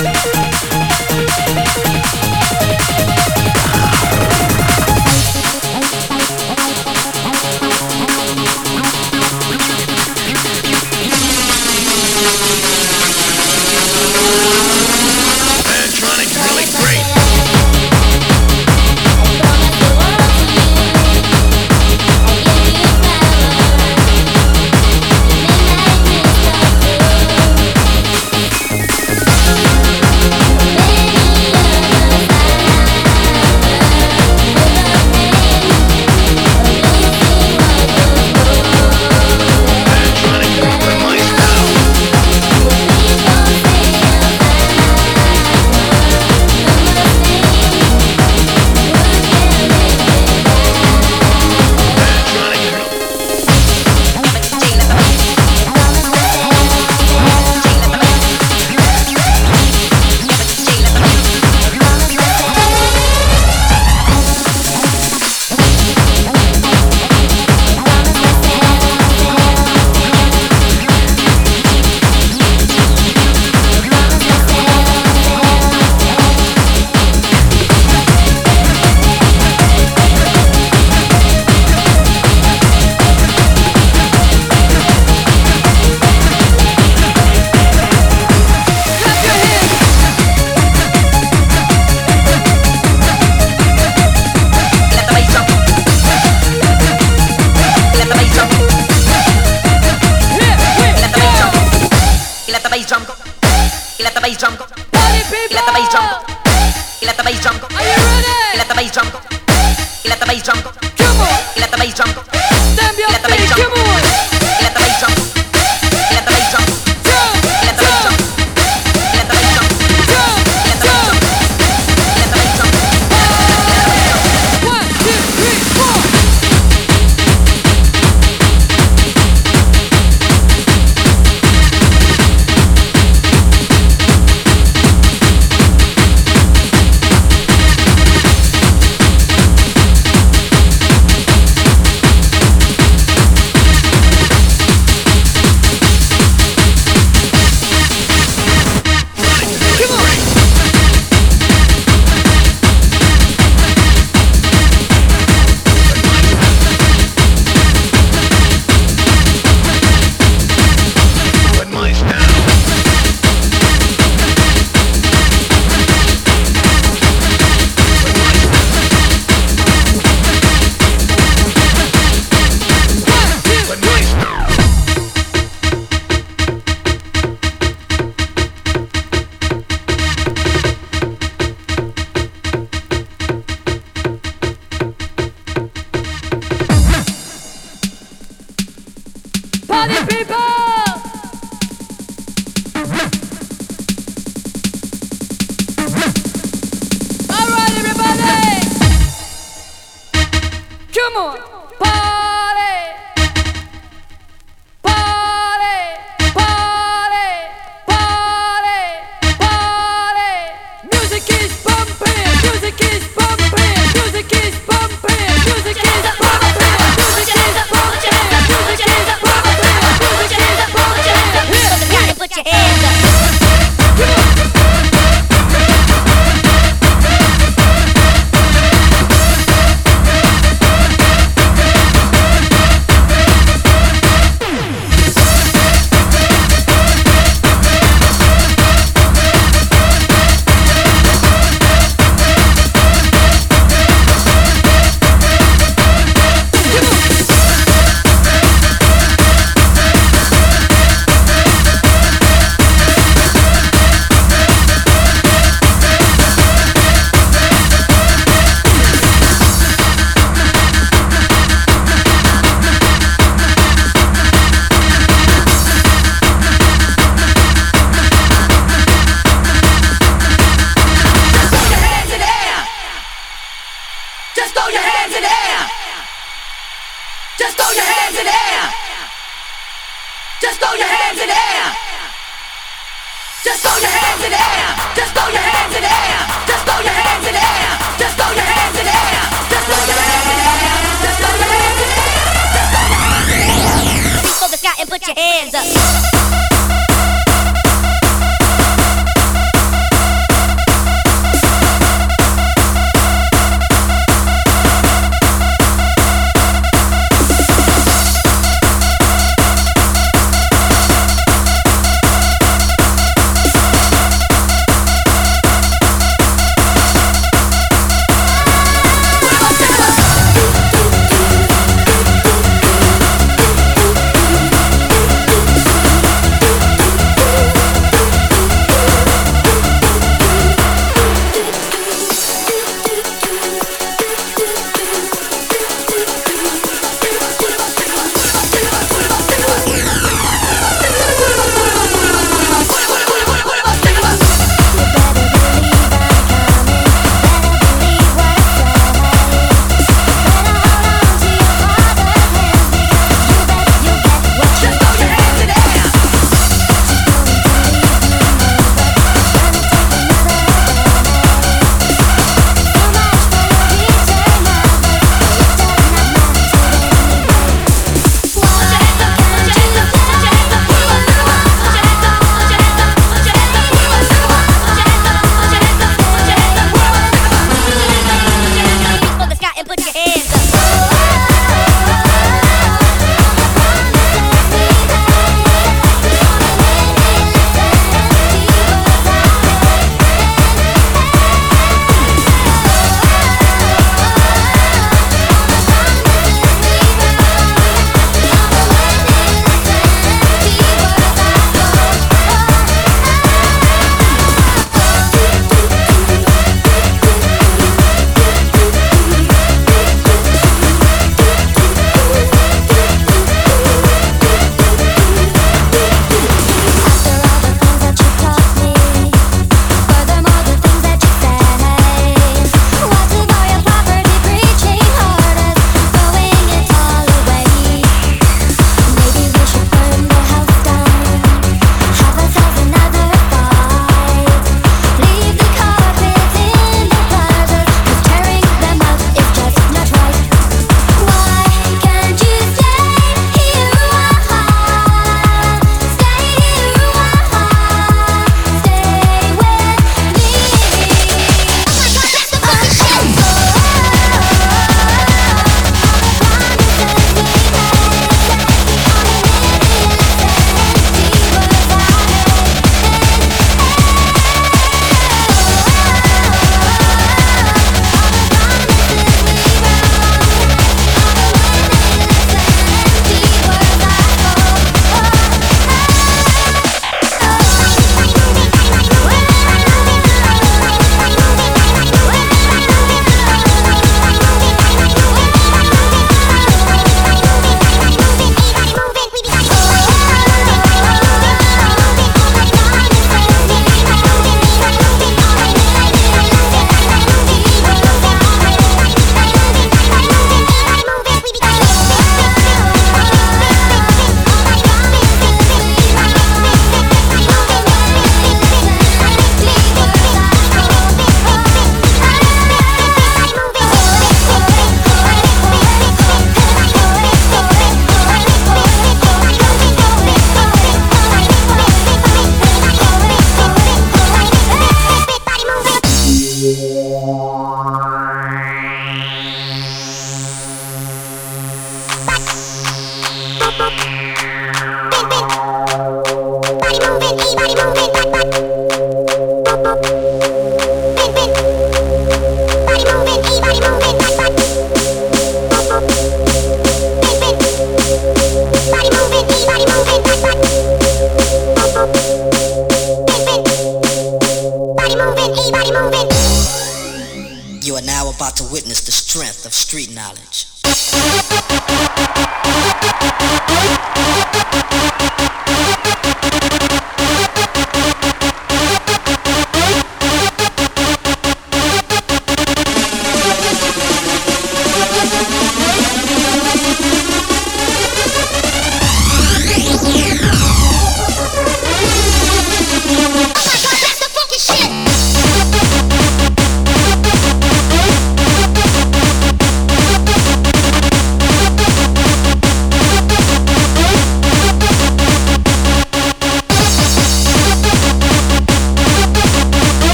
Thank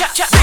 자, 자.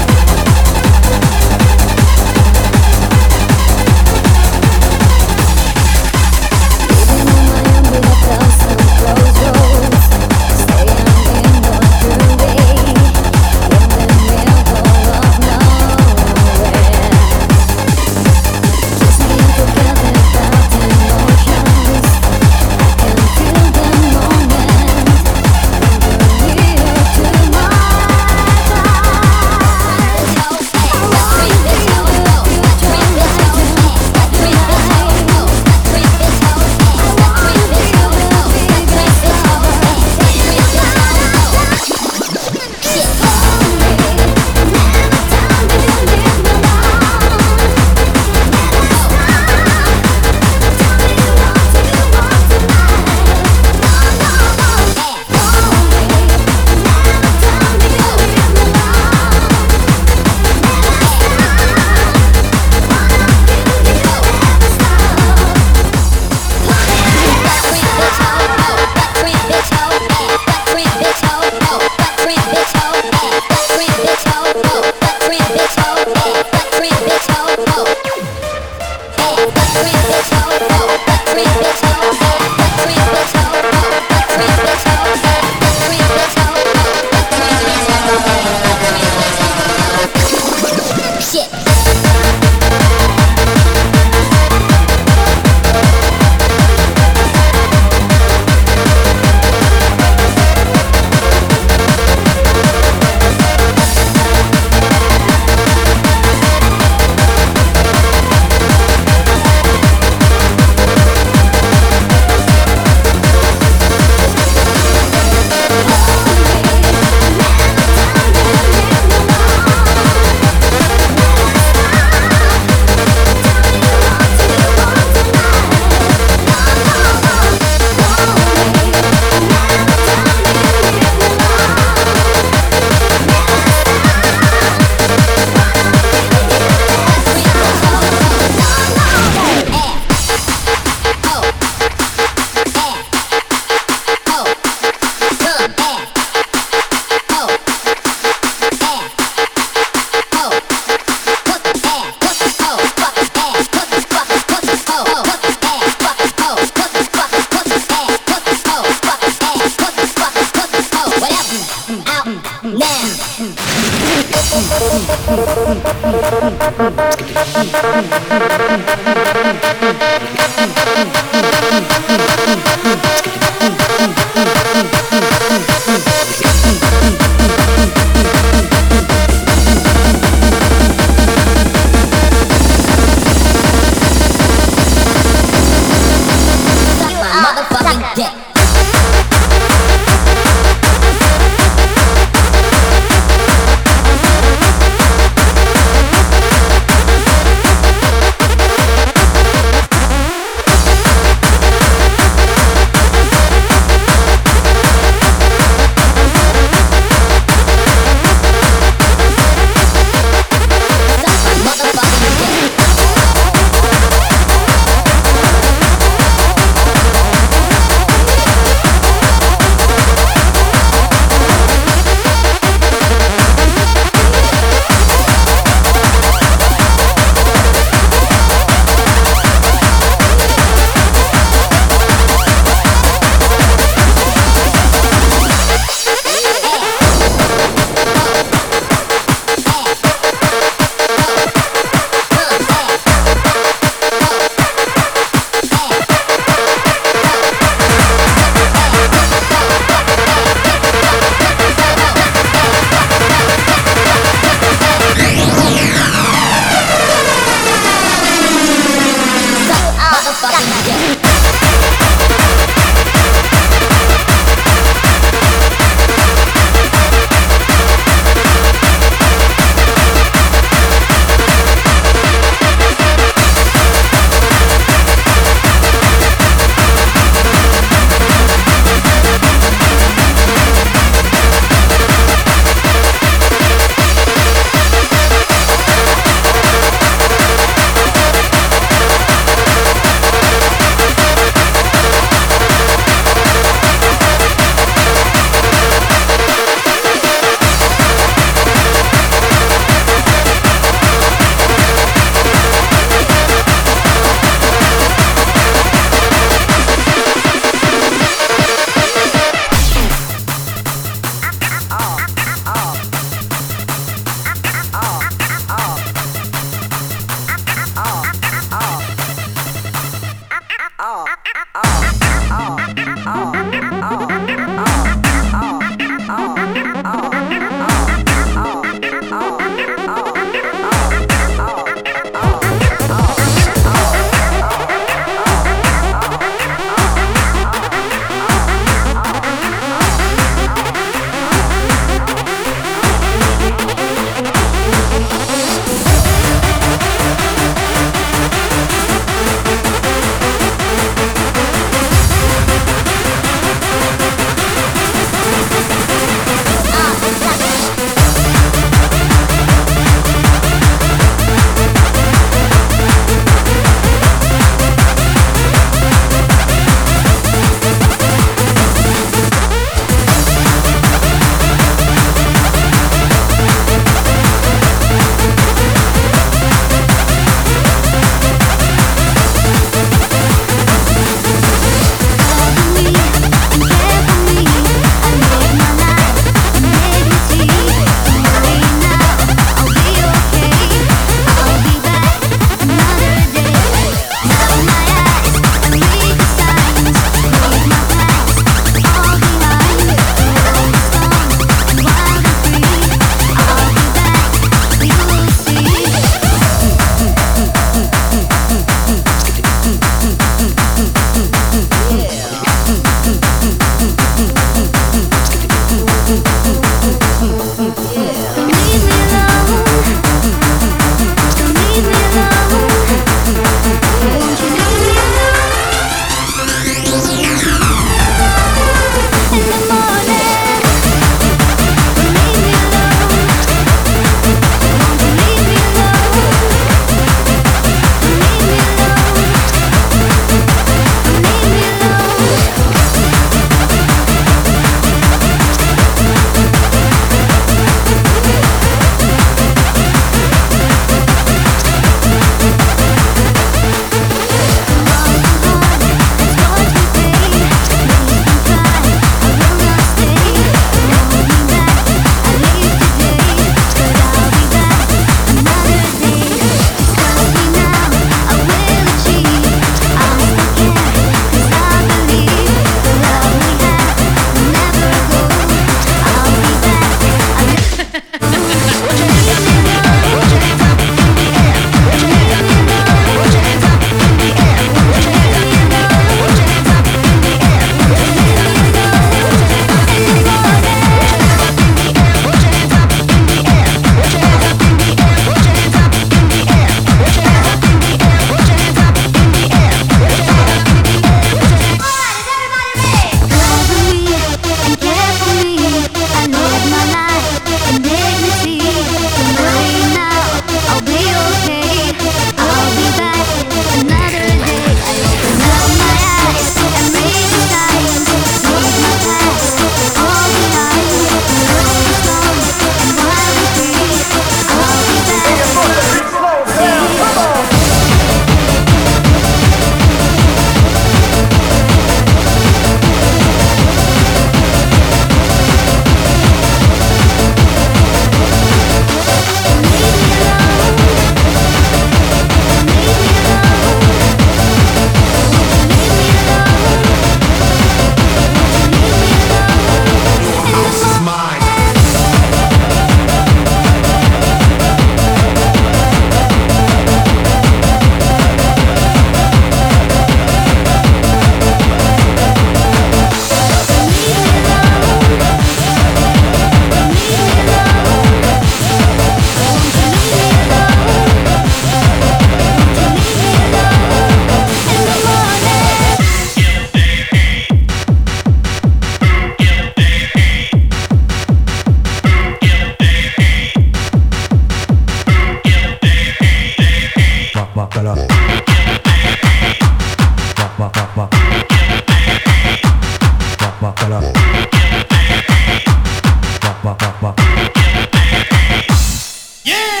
Yeah!